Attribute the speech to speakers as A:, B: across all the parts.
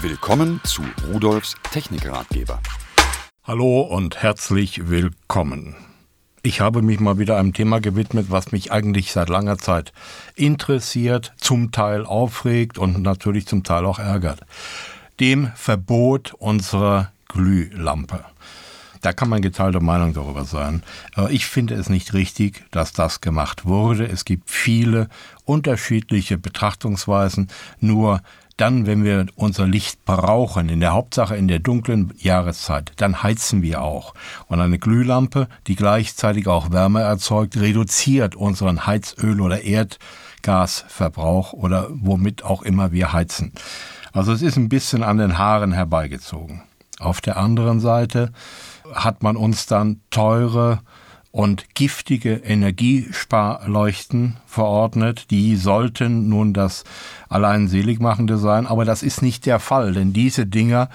A: Willkommen zu Rudolfs Technikratgeber.
B: Hallo und herzlich willkommen. Ich habe mich mal wieder einem Thema gewidmet, was mich eigentlich seit langer Zeit interessiert, zum Teil aufregt und natürlich zum Teil auch ärgert. Dem Verbot unserer Glühlampe. Da kann man geteilter Meinung darüber sein. Aber ich finde es nicht richtig, dass das gemacht wurde. Es gibt viele unterschiedliche Betrachtungsweisen. Nur dann, wenn wir unser Licht brauchen, in der Hauptsache in der dunklen Jahreszeit, dann heizen wir auch. Und eine Glühlampe, die gleichzeitig auch Wärme erzeugt, reduziert unseren Heizöl- oder Erdgasverbrauch oder womit auch immer wir heizen. Also es ist ein bisschen an den Haaren herbeigezogen. Auf der anderen Seite hat man uns dann teure und giftige Energiesparleuchten verordnet. Die sollten nun das allein Seligmachende sein, aber das ist nicht der Fall, denn diese Dinger,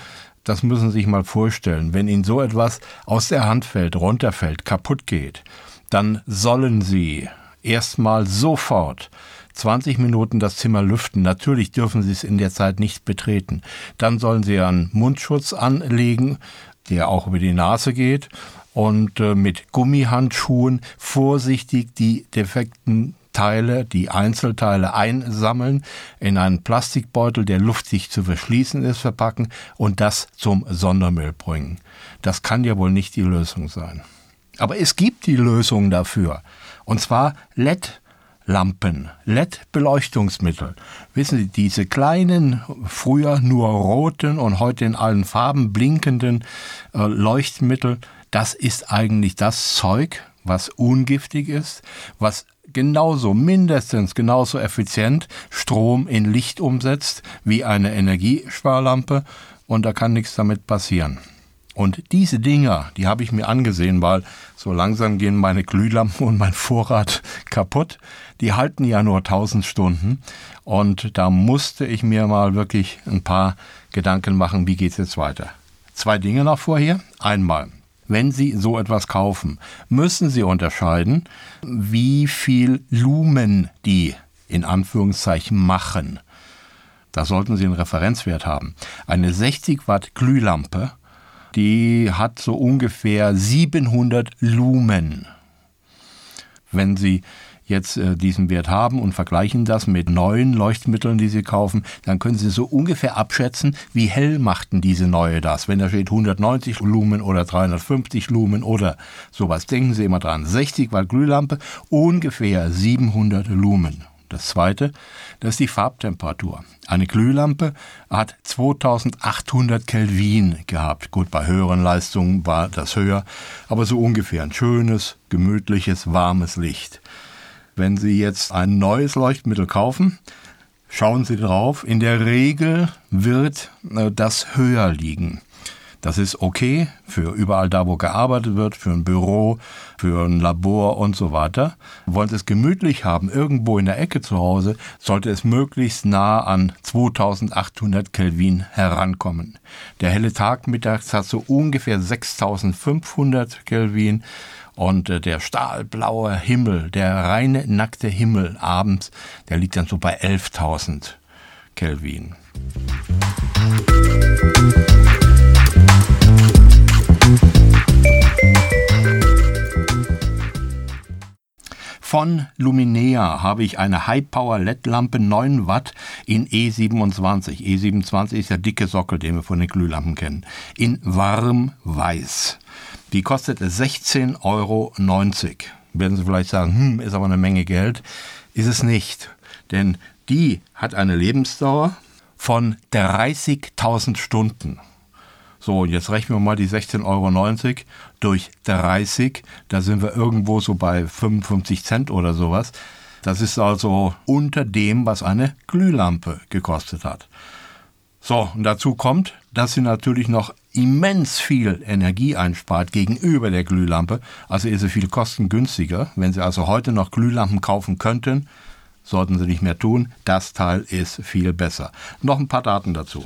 B: das müssen Sie sich mal vorstellen, wenn Ihnen so etwas aus der Hand fällt, runterfällt, kaputt geht, dann sollen Sie erstmal sofort 20 Minuten das Zimmer lüften. Natürlich dürfen Sie es in der Zeit nicht betreten. Dann sollen Sie einen Mundschutz anlegen, der auch über die Nase geht und äh, mit Gummihandschuhen vorsichtig die defekten Teile, die Einzelteile einsammeln, in einen Plastikbeutel, der luftdicht zu verschließen ist, verpacken und das zum Sondermüll bringen. Das kann ja wohl nicht die Lösung sein. Aber es gibt die Lösung dafür. Und zwar LED Lampen, LED-Beleuchtungsmittel. Wissen Sie, diese kleinen, früher nur roten und heute in allen Farben blinkenden äh, Leuchtmittel, das ist eigentlich das Zeug, was ungiftig ist, was genauso, mindestens genauso effizient Strom in Licht umsetzt wie eine Energiesparlampe und da kann nichts damit passieren. Und diese Dinger, die habe ich mir angesehen, weil so langsam gehen meine Glühlampen und mein Vorrat kaputt. Die halten ja nur 1000 Stunden. Und da musste ich mir mal wirklich ein paar Gedanken machen, wie geht's jetzt weiter. Zwei Dinge noch vorher. Einmal, wenn Sie so etwas kaufen, müssen Sie unterscheiden, wie viel Lumen die in Anführungszeichen machen. Da sollten Sie einen Referenzwert haben. Eine 60 Watt Glühlampe, die hat so ungefähr 700 Lumen. Wenn Sie jetzt äh, diesen Wert haben und vergleichen das mit neuen Leuchtmitteln, die Sie kaufen, dann können Sie so ungefähr abschätzen, wie hell machten diese neue das. Wenn da steht 190 Lumen oder 350 Lumen oder sowas, denken Sie immer dran. 60 Watt Glühlampe, ungefähr 700 Lumen. Das zweite, das ist die Farbtemperatur. Eine Glühlampe hat 2800 Kelvin gehabt. Gut, bei höheren Leistungen war das höher, aber so ungefähr ein schönes, gemütliches, warmes Licht. Wenn Sie jetzt ein neues Leuchtmittel kaufen, schauen Sie drauf. In der Regel wird äh, das höher liegen. Das ist okay für überall da, wo gearbeitet wird, für ein Büro, für ein Labor und so weiter. Wollen Sie es gemütlich haben, irgendwo in der Ecke zu Hause, sollte es möglichst nah an 2800 Kelvin herankommen. Der helle Tag mittags hat so ungefähr 6500 Kelvin und äh, der stahlblaue Himmel, der reine nackte Himmel abends, der liegt dann so bei 11.000 Kelvin. Von Luminea habe ich eine High-Power-LED-Lampe 9 Watt in E27. E27 ist der dicke Sockel, den wir von den Glühlampen kennen. In warm weiß. Die kostet 16,90 Euro. Werden Sie vielleicht sagen, hm, ist aber eine Menge Geld. Ist es nicht. Denn die hat eine Lebensdauer von 30.000 Stunden. So, jetzt rechnen wir mal die 16,90 Euro durch 30. Da sind wir irgendwo so bei 55 Cent oder sowas. Das ist also unter dem, was eine Glühlampe gekostet hat. So, und dazu kommt, dass sie natürlich noch immens viel Energie einspart gegenüber der Glühlampe. Also ist sie viel kostengünstiger. Wenn Sie also heute noch Glühlampen kaufen könnten, sollten Sie nicht mehr tun. Das Teil ist viel besser. Noch ein paar Daten dazu.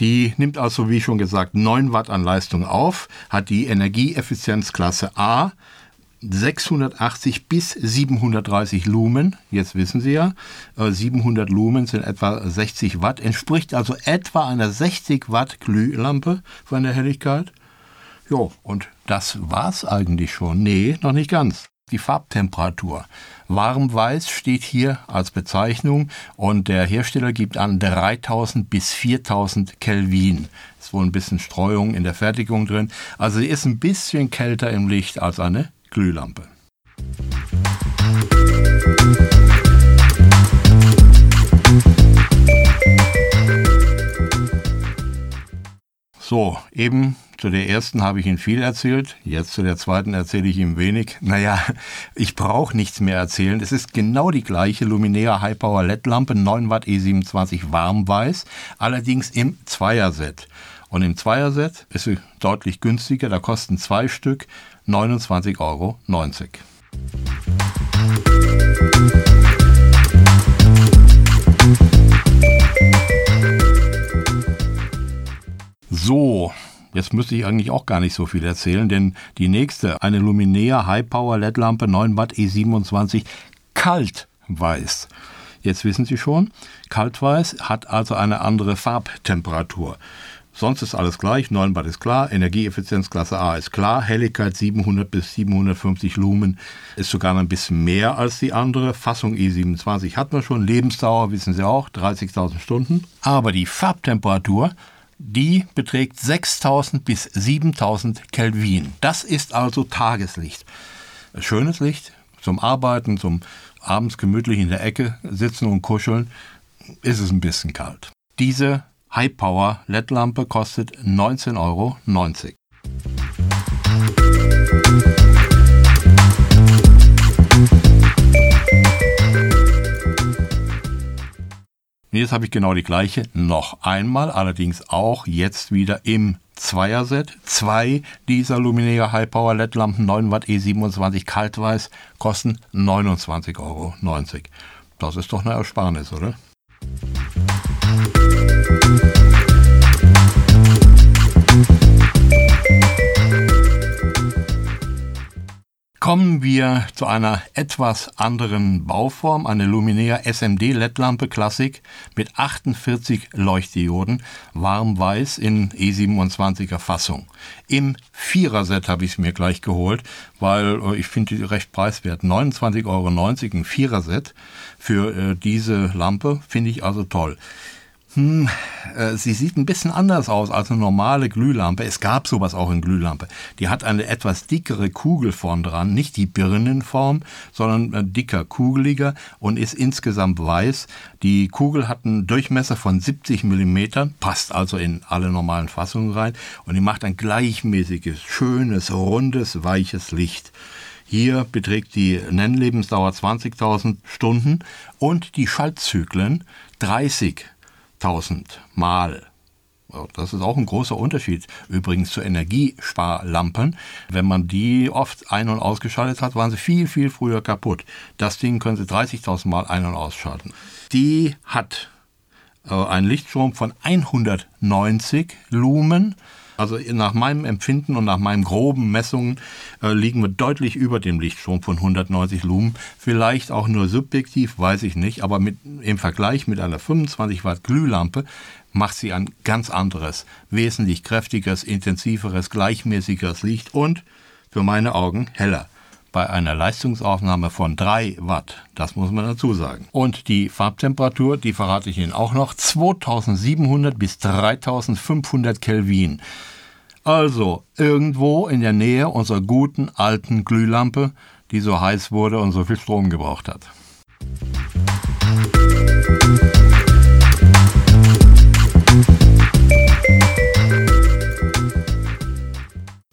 B: Die nimmt also, wie schon gesagt, 9 Watt an Leistung auf, hat die Energieeffizienzklasse A, 680 bis 730 Lumen. Jetzt wissen Sie ja, 700 äh, Lumen sind etwa 60 Watt, entspricht also etwa einer 60 Watt Glühlampe von der Helligkeit. Jo, und das war's eigentlich schon. Nee, noch nicht ganz. Die Farbtemperatur. Warmweiß steht hier als Bezeichnung und der Hersteller gibt an 3000 bis 4000 Kelvin. Ist wohl ein bisschen Streuung in der Fertigung drin. Also sie ist ein bisschen kälter im Licht als eine Glühlampe. So, eben zu der ersten habe ich Ihnen viel erzählt, jetzt zu der zweiten erzähle ich Ihnen wenig. Naja, ich brauche nichts mehr erzählen. Es ist genau die gleiche Luminea High Power LED-Lampe, 9 Watt E27 warmweiß, allerdings im Zweierset. Und im Zweierset ist sie deutlich günstiger, da kosten zwei Stück 29,90 Euro. So, jetzt müsste ich eigentlich auch gar nicht so viel erzählen, denn die nächste, eine Luminea High Power LED Lampe 9 Watt E27 kaltweiß. Jetzt wissen Sie schon, kaltweiß hat also eine andere Farbtemperatur. Sonst ist alles gleich, 9 Watt ist klar, Energieeffizienz Klasse A ist klar, Helligkeit 700 bis 750 Lumen ist sogar ein bisschen mehr als die andere. Fassung E27 hat man schon, Lebensdauer wissen Sie auch, 30.000 Stunden. Aber die Farbtemperatur, die beträgt 6000 bis 7000 Kelvin. Das ist also Tageslicht. Schönes Licht zum Arbeiten, zum abends gemütlich in der Ecke sitzen und kuscheln, ist es ein bisschen kalt. Diese High Power LED-Lampe kostet 19,90 Euro. Jetzt habe ich genau die gleiche noch einmal, allerdings auch jetzt wieder im Zweierset. Zwei dieser Luminea High Power LED Lampen 9 Watt E27 kaltweiß kosten 29,90 Euro. Das ist doch eine Ersparnis, oder? Kommen wir zu einer etwas anderen Bauform, eine Luminea SMD LED-Lampe Classic mit 48 Leuchtdioden, warm-weiß in E27er Fassung. Im Viererset habe ich es mir gleich geholt, weil äh, ich finde die recht preiswert. 29,90 Euro ein Viererset für äh, diese Lampe finde ich also toll hm, äh, sie sieht ein bisschen anders aus als eine normale Glühlampe. Es gab sowas auch in Glühlampe. Die hat eine etwas dickere Kugel vorn dran, nicht die Birnenform, sondern äh, dicker, kugeliger und ist insgesamt weiß. Die Kugel hat einen Durchmesser von 70 Millimetern, passt also in alle normalen Fassungen rein und die macht ein gleichmäßiges, schönes, rundes, weiches Licht. Hier beträgt die Nennlebensdauer 20.000 Stunden und die Schaltzyklen 30 1000 Mal. Das ist auch ein großer Unterschied übrigens zu Energiesparlampen. Wenn man die oft ein- und ausgeschaltet hat, waren sie viel, viel früher kaputt. Das Ding können Sie 30.000 Mal ein- und ausschalten. Die hat äh, einen Lichtstrom von 190 Lumen also nach meinem Empfinden und nach meinen groben Messungen äh, liegen wir deutlich über dem Lichtstrom von 190 Lumen. Vielleicht auch nur subjektiv, weiß ich nicht, aber mit, im Vergleich mit einer 25 Watt Glühlampe macht sie ein ganz anderes, wesentlich kräftigeres, intensiveres, gleichmäßigeres Licht und für meine Augen heller bei einer Leistungsaufnahme von 3 Watt. Das muss man dazu sagen. Und die Farbtemperatur, die verrate ich Ihnen auch noch, 2700 bis 3500 Kelvin. Also irgendwo in der Nähe unserer guten alten Glühlampe, die so heiß wurde und so viel Strom gebraucht hat.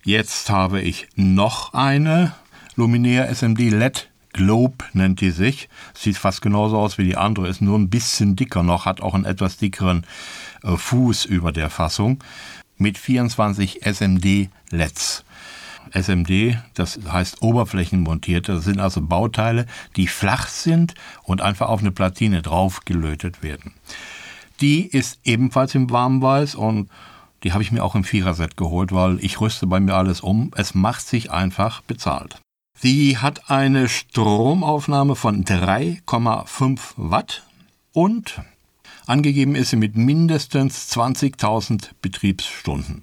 B: Jetzt habe ich noch eine Luminea SMD LED Globe nennt die sich. Sieht fast genauso aus wie die andere, ist nur ein bisschen dicker noch, hat auch einen etwas dickeren äh, Fuß über der Fassung mit 24 SMD LEDs. SMD, das heißt oberflächenmontierte, das sind also Bauteile, die flach sind und einfach auf eine Platine draufgelötet werden. Die ist ebenfalls im Warmweiß und die habe ich mir auch im Viererset geholt, weil ich rüste bei mir alles um. Es macht sich einfach bezahlt. Sie hat eine Stromaufnahme von 3,5 Watt und angegeben ist sie mit mindestens 20.000 Betriebsstunden.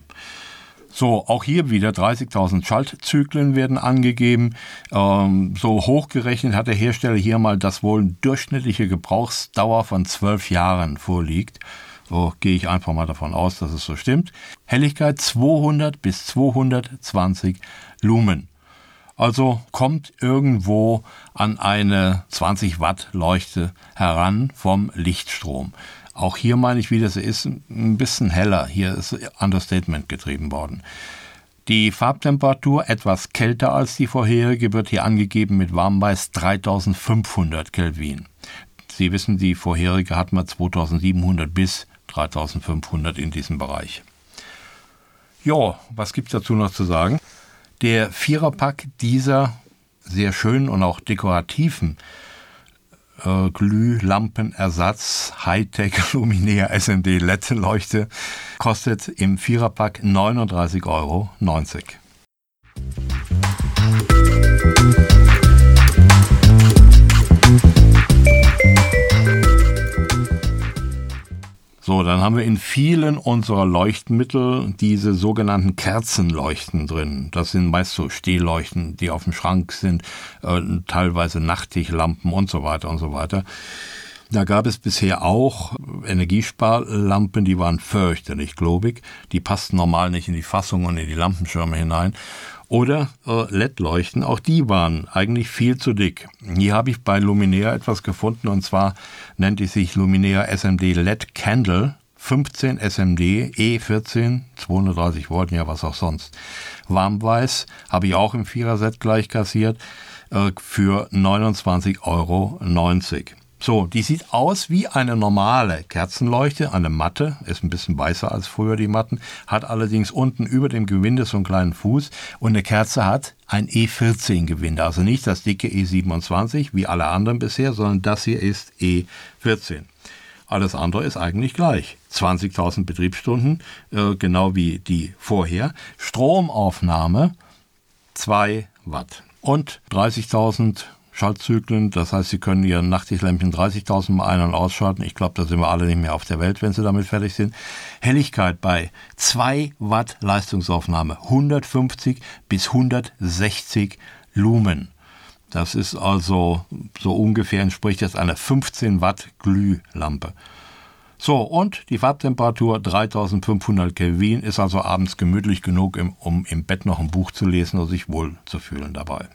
B: So, auch hier wieder 30.000 Schaltzyklen werden angegeben. Ähm, so hochgerechnet hat der Hersteller hier mal, dass wohl durchschnittliche Gebrauchsdauer von 12 Jahren vorliegt. So gehe ich einfach mal davon aus, dass es so stimmt. Helligkeit 200 bis 220 Lumen. Also kommt irgendwo an eine 20 Watt Leuchte heran vom Lichtstrom. Auch hier meine ich wieder, sie ist ein bisschen heller. Hier ist Understatement getrieben worden. Die Farbtemperatur etwas kälter als die vorherige wird hier angegeben mit Warmweiß 3500 Kelvin. Sie wissen, die vorherige hat man 2700 bis 3500 in diesem Bereich. Ja, was gibt es dazu noch zu sagen? Der Viererpack dieser sehr schönen und auch dekorativen äh, Glühlampenersatz Hightech Luminaire SMD LED-Leuchte kostet im Viererpack 39,90 Euro. Dann haben wir in vielen unserer Leuchtmittel diese sogenannten Kerzenleuchten drin. Das sind meist so Stehleuchten, die auf dem Schrank sind, äh, teilweise Nachttischlampen und so weiter und so weiter. Da gab es bisher auch Energiesparlampen, die waren fürchterlich globig. Die passten normal nicht in die Fassung und in die Lampenschirme hinein. Oder äh, LED-Leuchten, auch die waren eigentlich viel zu dick. Hier habe ich bei Luminaire etwas gefunden und zwar nennt es sich Luminaire SMD LED Candle 15 SMD E14 230 Volt, ja was auch sonst. Warmweiß habe ich auch im Vierer-Set gleich kassiert äh, für 29,90 Euro. So, die sieht aus wie eine normale Kerzenleuchte, eine Matte, ist ein bisschen weißer als früher die Matten, hat allerdings unten über dem Gewinde so einen kleinen Fuß und eine Kerze hat ein E14-Gewinde, also nicht das dicke E27 wie alle anderen bisher, sondern das hier ist E14. Alles andere ist eigentlich gleich. 20.000 Betriebsstunden, äh, genau wie die vorher. Stromaufnahme 2 Watt und 30.000 Schaltzyklen. Das heißt, Sie können Ihr Nachttischlämpchen 30.000 Mal ein- und ausschalten. Ich glaube, da sind wir alle nicht mehr auf der Welt, wenn Sie damit fertig sind. Helligkeit bei 2 Watt Leistungsaufnahme 150 bis 160 Lumen. Das ist also so ungefähr entspricht jetzt einer 15 Watt Glühlampe. So, und die Farbtemperatur 3500 Kelvin ist also abends gemütlich genug, um im Bett noch ein Buch zu lesen und sich wohl zu fühlen dabei.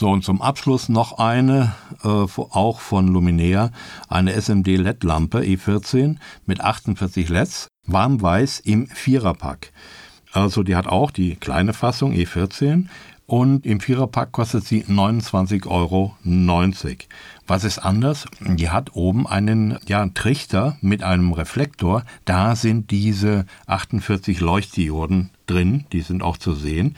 B: So, und zum Abschluss noch eine, äh, auch von Luminaire, eine SMD LED-Lampe E14 mit 48 LEDs, warmweiß im Viererpack. Also die hat auch die kleine Fassung E14 und im Viererpack kostet sie 29,90 Euro. Was ist anders? Die hat oben einen ja, Trichter mit einem Reflektor. Da sind diese 48 Leuchtdioden drin, die sind auch zu sehen.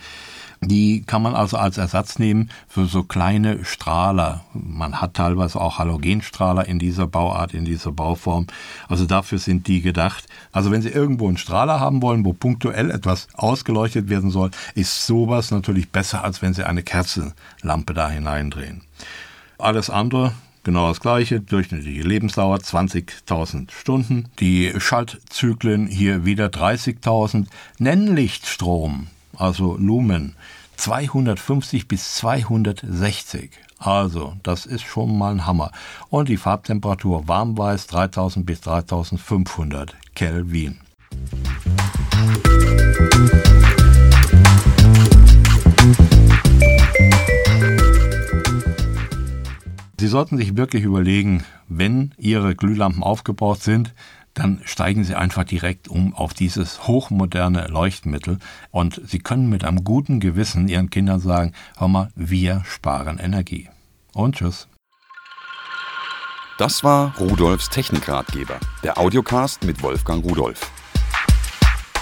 B: Die kann man also als Ersatz nehmen für so kleine Strahler. Man hat teilweise auch Halogenstrahler in dieser Bauart, in dieser Bauform. Also dafür sind die gedacht. Also wenn Sie irgendwo einen Strahler haben wollen, wo punktuell etwas ausgeleuchtet werden soll, ist sowas natürlich besser, als wenn Sie eine Kerzenlampe da hineindrehen. Alles andere Genau das gleiche, durchschnittliche Lebensdauer 20.000 Stunden. Die Schaltzyklen hier wieder 30.000. Nennlichtstrom also Lumen, 250 bis 260. Also, das ist schon mal ein Hammer. Und die Farbtemperatur warmweiß 3000 bis 3500 Kelvin. Sie sollten sich wirklich überlegen, wenn Ihre Glühlampen aufgebaut sind, dann steigen Sie einfach direkt um auf dieses hochmoderne Leuchtmittel und Sie können mit einem guten Gewissen Ihren Kindern sagen, hör mal, wir sparen Energie. Und tschüss.
A: Das war Rudolfs Technikratgeber, der Audiocast mit Wolfgang Rudolf.